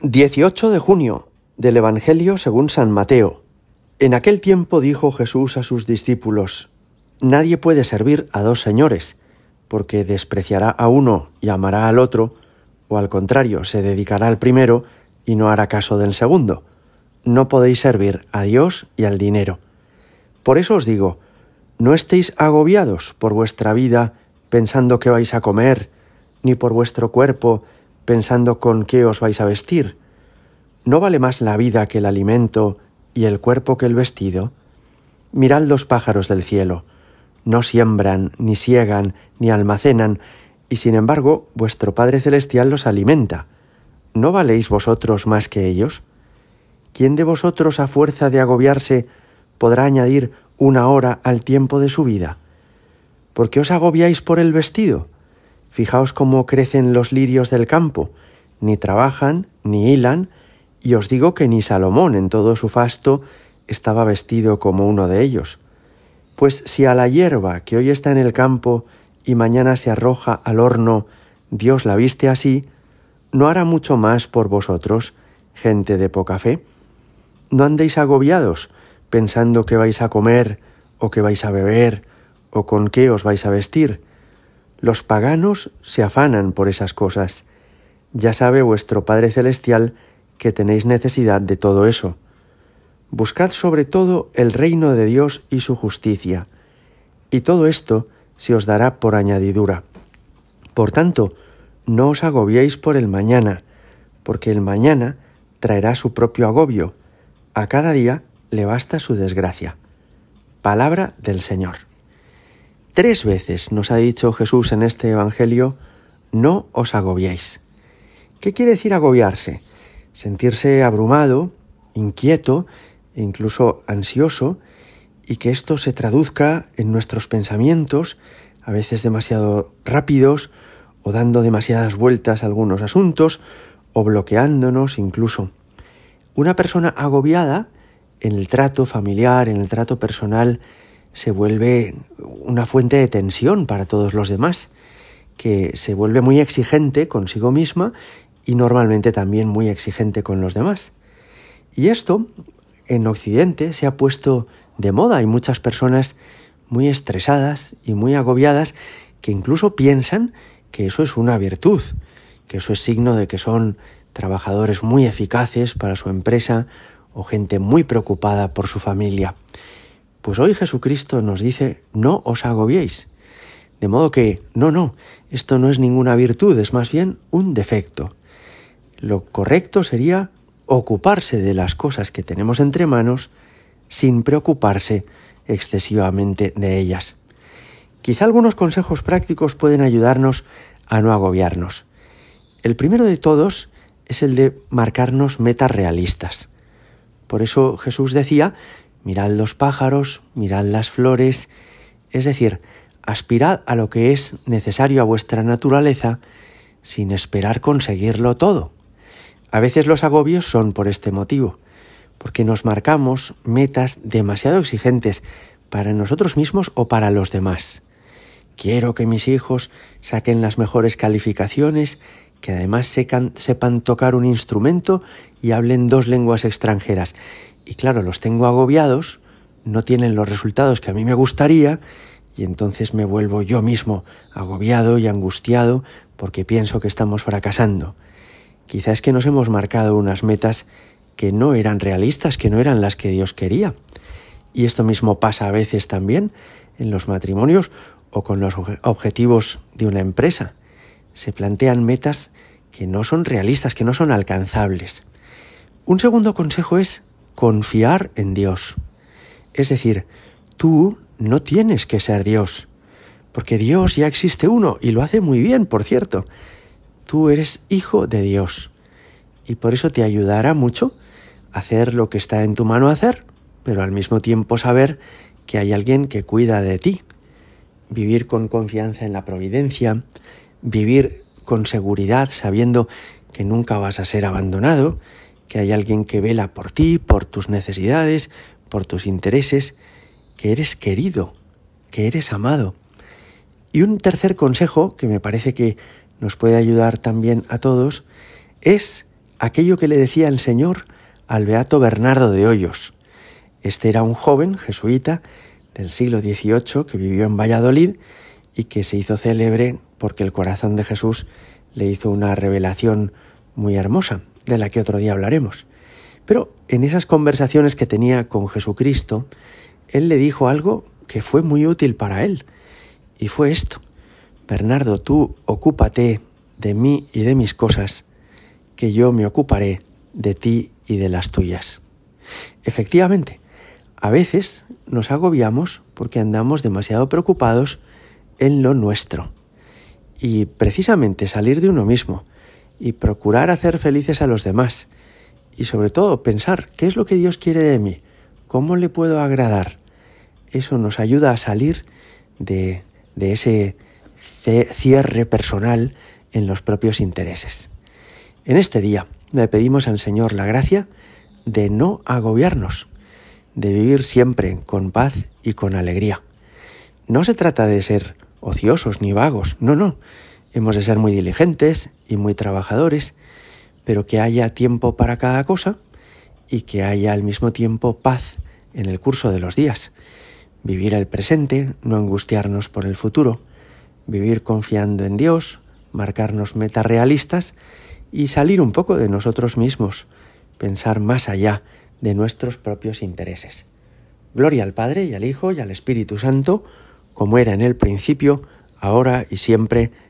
18 de junio del Evangelio según San Mateo. En aquel tiempo dijo Jesús a sus discípulos, Nadie puede servir a dos señores, porque despreciará a uno y amará al otro, o al contrario, se dedicará al primero y no hará caso del segundo. No podéis servir a Dios y al dinero. Por eso os digo, no estéis agobiados por vuestra vida pensando qué vais a comer, ni por vuestro cuerpo pensando con qué os vais a vestir. ¿No vale más la vida que el alimento y el cuerpo que el vestido? Mirad los pájaros del cielo. No siembran, ni siegan, ni almacenan, y sin embargo vuestro Padre Celestial los alimenta. ¿No valéis vosotros más que ellos? ¿Quién de vosotros a fuerza de agobiarse podrá añadir una hora al tiempo de su vida? ¿Por qué os agobiáis por el vestido? Fijaos cómo crecen los lirios del campo, ni trabajan, ni hilan, y os digo que ni Salomón en todo su fasto estaba vestido como uno de ellos. Pues si a la hierba que hoy está en el campo y mañana se arroja al horno, Dios la viste así, ¿no hará mucho más por vosotros, gente de poca fe? No andéis agobiados, pensando que vais a comer, o que vais a beber, o con qué os vais a vestir, los paganos se afanan por esas cosas. Ya sabe vuestro Padre Celestial que tenéis necesidad de todo eso. Buscad sobre todo el reino de Dios y su justicia, y todo esto se os dará por añadidura. Por tanto, no os agobiéis por el mañana, porque el mañana traerá su propio agobio. A cada día le basta su desgracia. Palabra del Señor. Tres veces nos ha dicho Jesús en este Evangelio, no os agobiéis. ¿Qué quiere decir agobiarse? Sentirse abrumado, inquieto e incluso ansioso y que esto se traduzca en nuestros pensamientos, a veces demasiado rápidos o dando demasiadas vueltas a algunos asuntos o bloqueándonos incluso. Una persona agobiada en el trato familiar, en el trato personal, se vuelve una fuente de tensión para todos los demás, que se vuelve muy exigente consigo misma y normalmente también muy exigente con los demás. Y esto en Occidente se ha puesto de moda. Hay muchas personas muy estresadas y muy agobiadas que incluso piensan que eso es una virtud, que eso es signo de que son trabajadores muy eficaces para su empresa o gente muy preocupada por su familia. Pues hoy Jesucristo nos dice, no os agobiéis. De modo que, no, no, esto no es ninguna virtud, es más bien un defecto. Lo correcto sería ocuparse de las cosas que tenemos entre manos sin preocuparse excesivamente de ellas. Quizá algunos consejos prácticos pueden ayudarnos a no agobiarnos. El primero de todos es el de marcarnos metas realistas. Por eso Jesús decía mirad los pájaros, mirad las flores, es decir, aspirad a lo que es necesario a vuestra naturaleza sin esperar conseguirlo todo. A veces los agobios son por este motivo, porque nos marcamos metas demasiado exigentes para nosotros mismos o para los demás. Quiero que mis hijos saquen las mejores calificaciones, que además sepan, tocar un instrumento y hablen dos lenguas extranjeras y claro, los tengo agobiados, no tienen los resultados que a mí me gustaría y entonces me vuelvo yo mismo agobiado y angustiado porque pienso que estamos fracasando. Quizás que nos hemos marcado unas metas que no eran realistas, que no eran las que Dios quería. Y esto mismo pasa a veces también en los matrimonios o con los objetivos de una empresa. Se plantean metas que no son realistas, que no son alcanzables. Un segundo consejo es confiar en Dios. Es decir, tú no tienes que ser Dios, porque Dios ya existe uno y lo hace muy bien, por cierto. Tú eres hijo de Dios y por eso te ayudará mucho hacer lo que está en tu mano hacer, pero al mismo tiempo saber que hay alguien que cuida de ti. Vivir con confianza en la providencia, vivir con seguridad sabiendo que nunca vas a ser abandonado, que hay alguien que vela por ti, por tus necesidades, por tus intereses, que eres querido, que eres amado. Y un tercer consejo que me parece que nos puede ayudar también a todos es aquello que le decía el Señor al beato Bernardo de Hoyos. Este era un joven jesuita del siglo XVIII que vivió en Valladolid y que se hizo célebre porque el corazón de Jesús le hizo una revelación muy hermosa, de la que otro día hablaremos. Pero en esas conversaciones que tenía con Jesucristo, él le dijo algo que fue muy útil para él, y fue esto. Bernardo, tú ocúpate de mí y de mis cosas, que yo me ocuparé de ti y de las tuyas. Efectivamente, a veces nos agobiamos porque andamos demasiado preocupados en lo nuestro. Y precisamente salir de uno mismo y procurar hacer felices a los demás. Y sobre todo pensar qué es lo que Dios quiere de mí, cómo le puedo agradar. Eso nos ayuda a salir de, de ese cierre personal en los propios intereses. En este día le pedimos al Señor la gracia de no agobiarnos, de vivir siempre con paz y con alegría. No se trata de ser ociosos ni vagos, no, no. Hemos de ser muy diligentes y muy trabajadores, pero que haya tiempo para cada cosa y que haya al mismo tiempo paz en el curso de los días. Vivir el presente, no angustiarnos por el futuro, vivir confiando en Dios, marcarnos metas realistas y salir un poco de nosotros mismos, pensar más allá de nuestros propios intereses. Gloria al Padre y al Hijo y al Espíritu Santo, como era en el principio, ahora y siempre,